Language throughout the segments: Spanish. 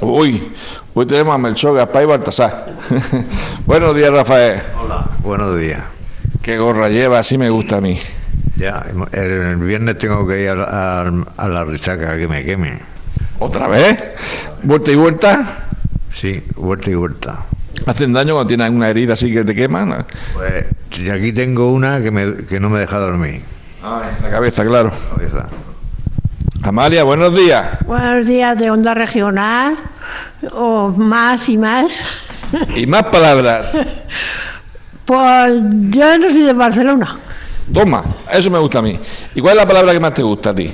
Uy, hoy tenemos a Melchor, Gaspar y Baltasar. Buenos días, Rafael. Hola, buenos días. Qué gorra lleva, así me gusta a mí. Ya, el viernes tengo que ir a, a- a la risaca que me quemen. ¿Otra vez? ¿Vuelta y vuelta? Sí, vuelta y vuelta. ¿Hacen daño cuando tienes una herida así que te queman? Pues y aquí tengo una que, me, que no me deja dormir. La cabeza, claro. Cabeza. Amalia, buenos días. Buenos días de Onda Regional, o más y más. Y más palabras. Pues yo no soy de Barcelona. Toma, eso me gusta a mí. ¿Y cuál es la palabra que más te gusta a ti?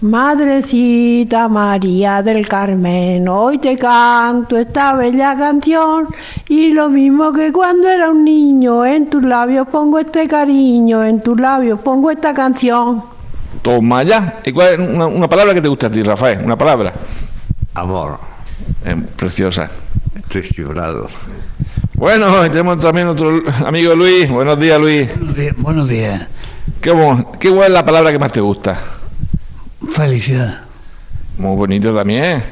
Madrecita María del Carmen, hoy te canto esta bella canción y lo mismo que cuando era un niño, en tus labios pongo este cariño, en tus labios pongo esta canción. Toma ya. ¿Y cuál es una, una palabra que te gusta a ti, Rafael? Una palabra. Amor, Eh, preciosa. estoy chiflado. Bueno, tenemos también otro amigo Luis. Buenos días, Luis. Buenos días, buenos días. ¿Qué, qué es la palabra que más te gusta? Felicidad. Muy bonito también.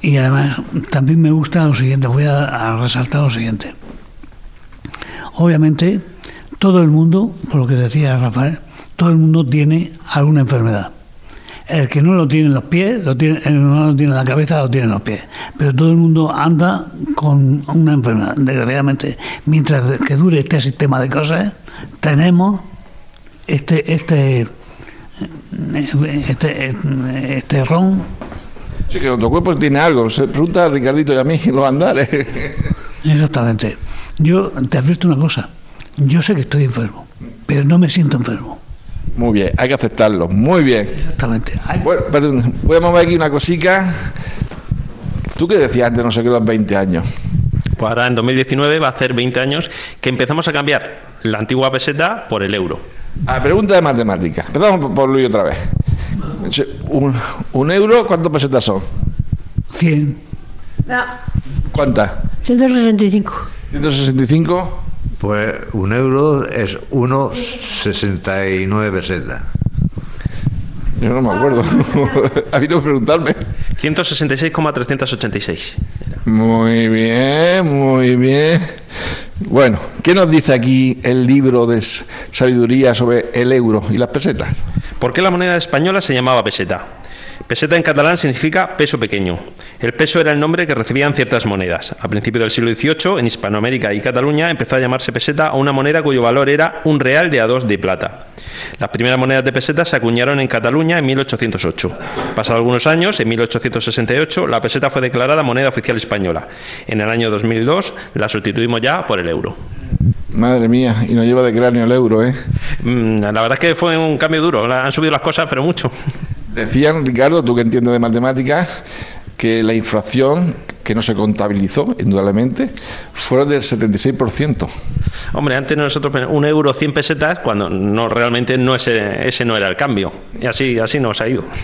Y además también me gusta lo siguiente, voy a, a resaltar lo siguiente. Obviamente, todo el mundo, por lo que decía Rafael, todo el mundo tiene alguna enfermedad. El que no lo tiene en los pies, lo tiene, el que no lo tiene en la cabeza, lo tiene en los pies. Pero todo el mundo anda con una enfermedad. Desgraciadamente, mientras que dure este sistema de cosas, tenemos este, este, este, este ron Sí, que nuestro cuerpo tiene algo. Se pregunta a Ricardito y a mí los andares. Exactamente. Yo te advierto una cosa. Yo sé que estoy enfermo, pero no me siento enfermo. Muy bien, hay que aceptarlo. Muy bien. Exactamente. Bueno, perdón, voy a mover aquí una cosica. Tú que decías antes, no sé qué, los 20 años. Pues ahora en 2019 va a hacer 20 años que empezamos a cambiar la antigua peseta por el euro. A pregunta de matemáticas. Empezamos por, por Luis otra vez. Un, un euro, ¿cuántas pesetas son? 100. ¿Cuántas? 165. 165. Pues un euro es 1,69 pesetas. Yo no me acuerdo. ha habido que preguntarme. 166,386. Muy bien, muy bien. Bueno, ¿qué nos dice aquí el libro de sabiduría sobre el euro y las pesetas? ¿Por qué la moneda española se llamaba peseta? Peseta en catalán significa peso pequeño. El peso era el nombre que recibían ciertas monedas. A principios del siglo XVIII, en Hispanoamérica y Cataluña, empezó a llamarse peseta a una moneda cuyo valor era un real de a dos de plata. Las primeras monedas de peseta se acuñaron en Cataluña en 1808. Pasados algunos años, en 1868, la peseta fue declarada moneda oficial española. En el año 2002 la sustituimos ya por el euro. Madre mía, y nos lleva de cráneo el euro, ¿eh? Mm, La verdad es que fue un cambio duro. Han subido las cosas, pero mucho. Decían, Ricardo, tú que entiendes de matemáticas, que la inflación, que no se contabilizó, indudablemente, fue del 76%. Hombre, antes nosotros un euro 100 pesetas cuando no realmente no ese, ese no era el cambio. Y así, así nos ha ido.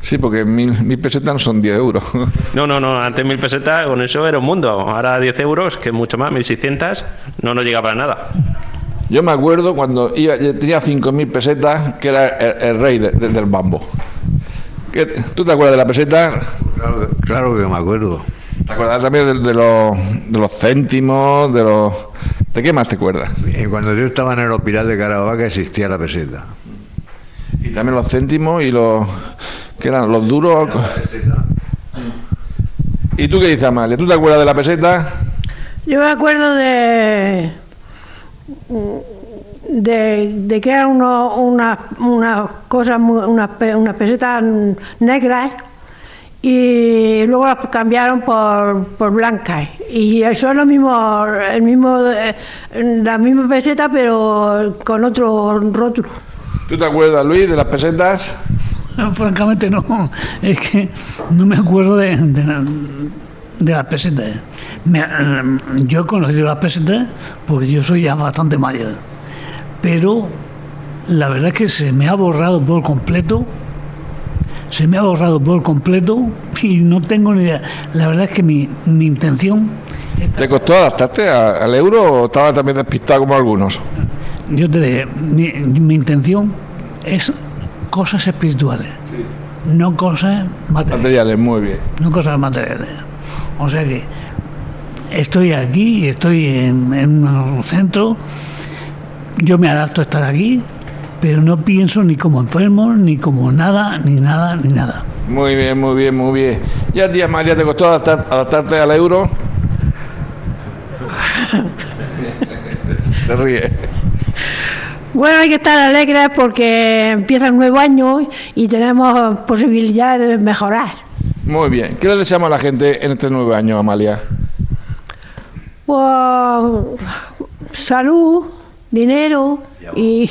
Sí, porque mil, mil pesetas no son 10 euros. No, no, no, antes mil pesetas con eso era un mundo. Ahora 10 euros, que es mucho más, 1600, no nos llega para nada. Yo me acuerdo cuando iba, tenía 5.000 pesetas, que era el, el rey de- de- del bambo. ¿Qué- ¿Tú te acuerdas de la peseta? Claro, claro que me acuerdo. ¿Te acuerdas también de, de los, de los céntimos? De los ¿De qué más te acuerdas? Y cuando yo estaba en el hospital de Caravaca existía la peseta. Y también los céntimos y los... ¿Qué eran? Los duros. ¿Y tú qué dices, Amalia? ¿Tú te acuerdas de la peseta? Yo me acuerdo de. De, de que eran uno- una, una cosa, muy- una, pe- una peseta negra y luego las cambiaron por, por blancas. Y eso es lo mismo, el mismo, eh, la misma peseta, pero con otro rótulo. ¿Tú te acuerdas, Luis, de las pesetas? Francamente no, es que no me acuerdo de, de las pesetas. Me- eh, yo he conocido las pesetas porque yo soy ya bastante mayor. Pero la verdad es que se me ha borrado por completo. Se me ha borrado por completo y no tengo ni idea. La verdad es que mi, mi intención, ¿Te costó adaptarte al euro o estaba también despistado como algunos? yo te diré, mi, mi intención es cosas espirituales, no cosas materiales. Materiales, muy bien. no cosas materiales. O sea que estoy aquí, estoy en, en un centro, yo me adapto a estar aquí, pero no pienso ni como enfermo, ni como nada, ni nada, ni nada. Muy bien, muy bien, muy bien. ¿Y a ti, Amalia, te costó adaptar- adaptarte al euro? Se ríe. Bueno, hay que estar alegres porque empieza el nuevo año y tenemos posibilidades de mejorar. Muy bien. ¿Qué le deseamos a la gente en este nuevo año, Amalia? Pues, salud, dinero y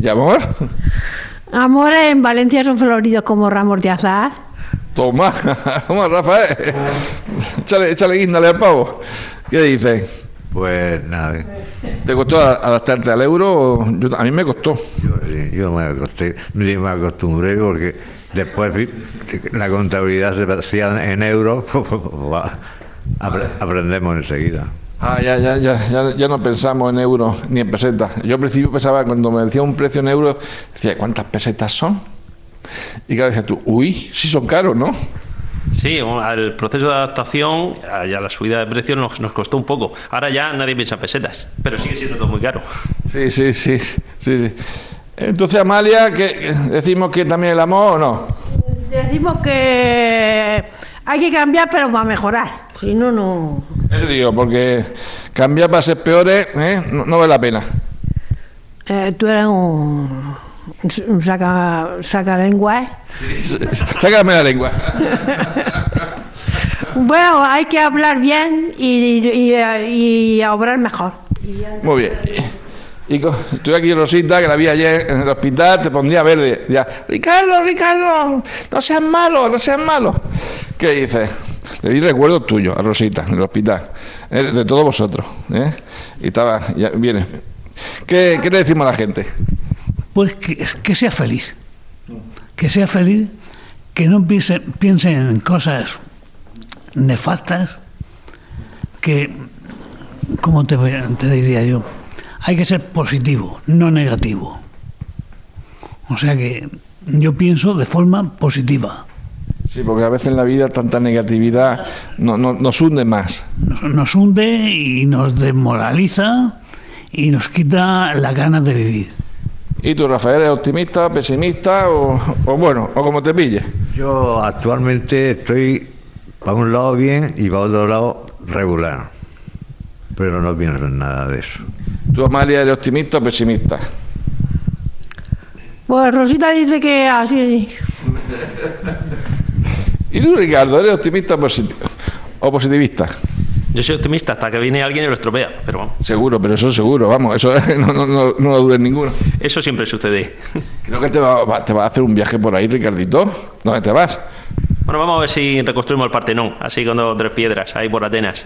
¿Y amor? amores en Valencia son floridos como ramos de azar. Toma, toma, Rafael. Échale, échale guíndale al pavo. ¿Qué dices? Pues nada, ¿Te costó adaptarte al euro? yo- a mí me costó. yo, sí, yo me, acosté, ni me acostumbré porque después vi- la contabilidad se hacía en euros, apre- aprendemos enseguida. Ah, ya, ya, ya, ya, ya no pensamos en euros ni en pesetas. Yo al principio pensaba, cuando me decía un precio en euros, decía, ¿cuántas pesetas son? Y claro, decía tú, uy, sí son caros, ¿no? Sí, al proceso de adaptación a ya la subida de precios nos, nos costó un poco. Ahora ya nadie piensa en pesetas, pero sigue siendo todo muy caro. Sí, sí, sí, sí, sí. Entonces, Amalia, ¿qué, ¿decimos que también el amor o no? Decimos que hay que cambiar, pero para mejorar. Si no, no. Eso digo, porque cambiar para ser peores ¿eh? no, no vale la pena. Eh, tú eres un, un saca, saca lengua. Sácame la lengua. Bueno, hay que hablar bien y, y, y obrar mejor. Muy bien. Y co- estoy aquí Rosita, que la vi ayer en el hospital, te pondría verde. Ya, Ricardo, Ricardo, no seas malo, no seas malo. ¿Qué dices? Le di recuerdos tuyos a Rosita en el hospital, eh, de todos vosotros. ¿eh? Y estaba, ya viene. ¿Qué, ¿Qué le decimos a la gente? Pues que, sea feliz. Que sea feliz, que no piense, piense en cosas nefastas, que, como te, te diría yo, hay que ser positivo, no negativo. O sea que yo pienso de forma positiva. Sí, porque a veces en la vida tanta negatividad no- no- nos hunde más. Nos, nos hunde y nos desmoraliza y nos quita las ganas de vivir. ¿Y tú, Rafael, eres optimista, pesimista o, o bueno, o como te pille? Yo actualmente estoy para un lado bien y para otro lado regular, pero no pienso en nada de eso. ¿Tú, Amalia, eres optimista o pesimista? Pues Rosita dice que así. ¿Y tú, Ricardo, eres optimista o positi- o positivista? Yo soy optimista hasta que viene alguien y lo estropea, pero vamos, Seguro, pero eso seguro, vamos, eso no, no, no, no lo dudes ninguno. eso siempre sucede. Creo que te va, va- te va a hacer un viaje por ahí, Ricardito. ¿Dónde te vas? Bueno, vamos a ver si reconstruimos el Partenón, así con dos o tres piedras, ahí por Atenas.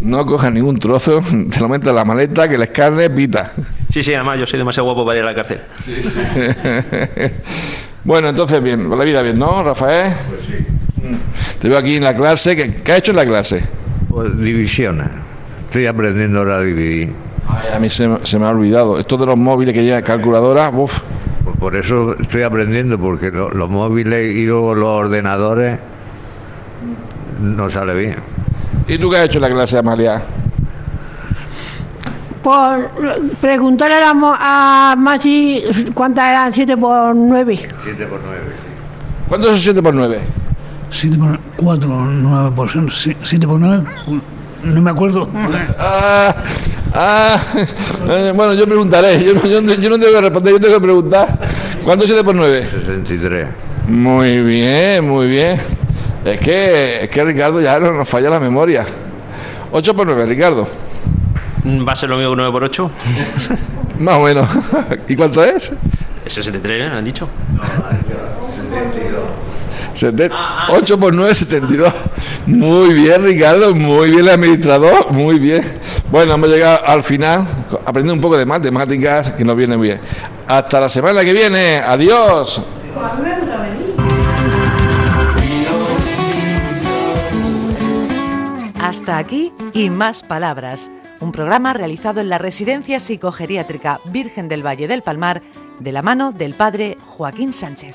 No cojas ningún trozo, te lo metes en la maleta, que les carne, pita. Sí, sí, además yo soy demasiado guapo para ir a la cárcel. bueno, entonces bien, la vida bien, ¿no, Rafael? Pues sí. Te veo aquí en la clase. ¿Qué, qué has hecho en la clase? Pues divisiones. Estoy aprendiendo ahora a dividir. Ay, a mí se, me- se me ha olvidado. Esto de los móviles que llevan calculadora, uff. Pues por eso estoy aprendiendo, porque lo- los móviles y luego los ordenadores no sale bien. ¿Y tú qué has hecho en la clase, Amalia? Pues preguntarle a, la mo- a Masi cuántas eran 7 por 9. 7 por 9. ¿Cuánto es 7 por 9? 7 por 4, 9 por 7 por 9, no me acuerdo. Ah, ah, eh, bueno, yo preguntaré. Yo, no- yo no- yo no tengo que responder, yo tengo que preguntar. ¿Cuánto es 7 por 9? 63. Muy bien, muy bien. Es que, es que Ricardo ya no nos falla la memoria. 8 por 9, Ricardo. Mm, ¿Va a ser lo mismo que 9 por 8? Más o menos. ¿Y cuánto es? Es 63, ¿eh? ¿Han dicho? 8 por 9, 72. Muy bien, Ricardo, muy bien el administrador, muy bien. Bueno, hemos llegado al final, aprendiendo un poco de matemáticas, que nos viene bien. Hasta la semana que viene, adiós. Hasta aquí y más palabras. Un programa realizado en la Residencia Psicogeriátrica Virgen del Valle del Palmar de la mano del padre Joaquín Sánchez.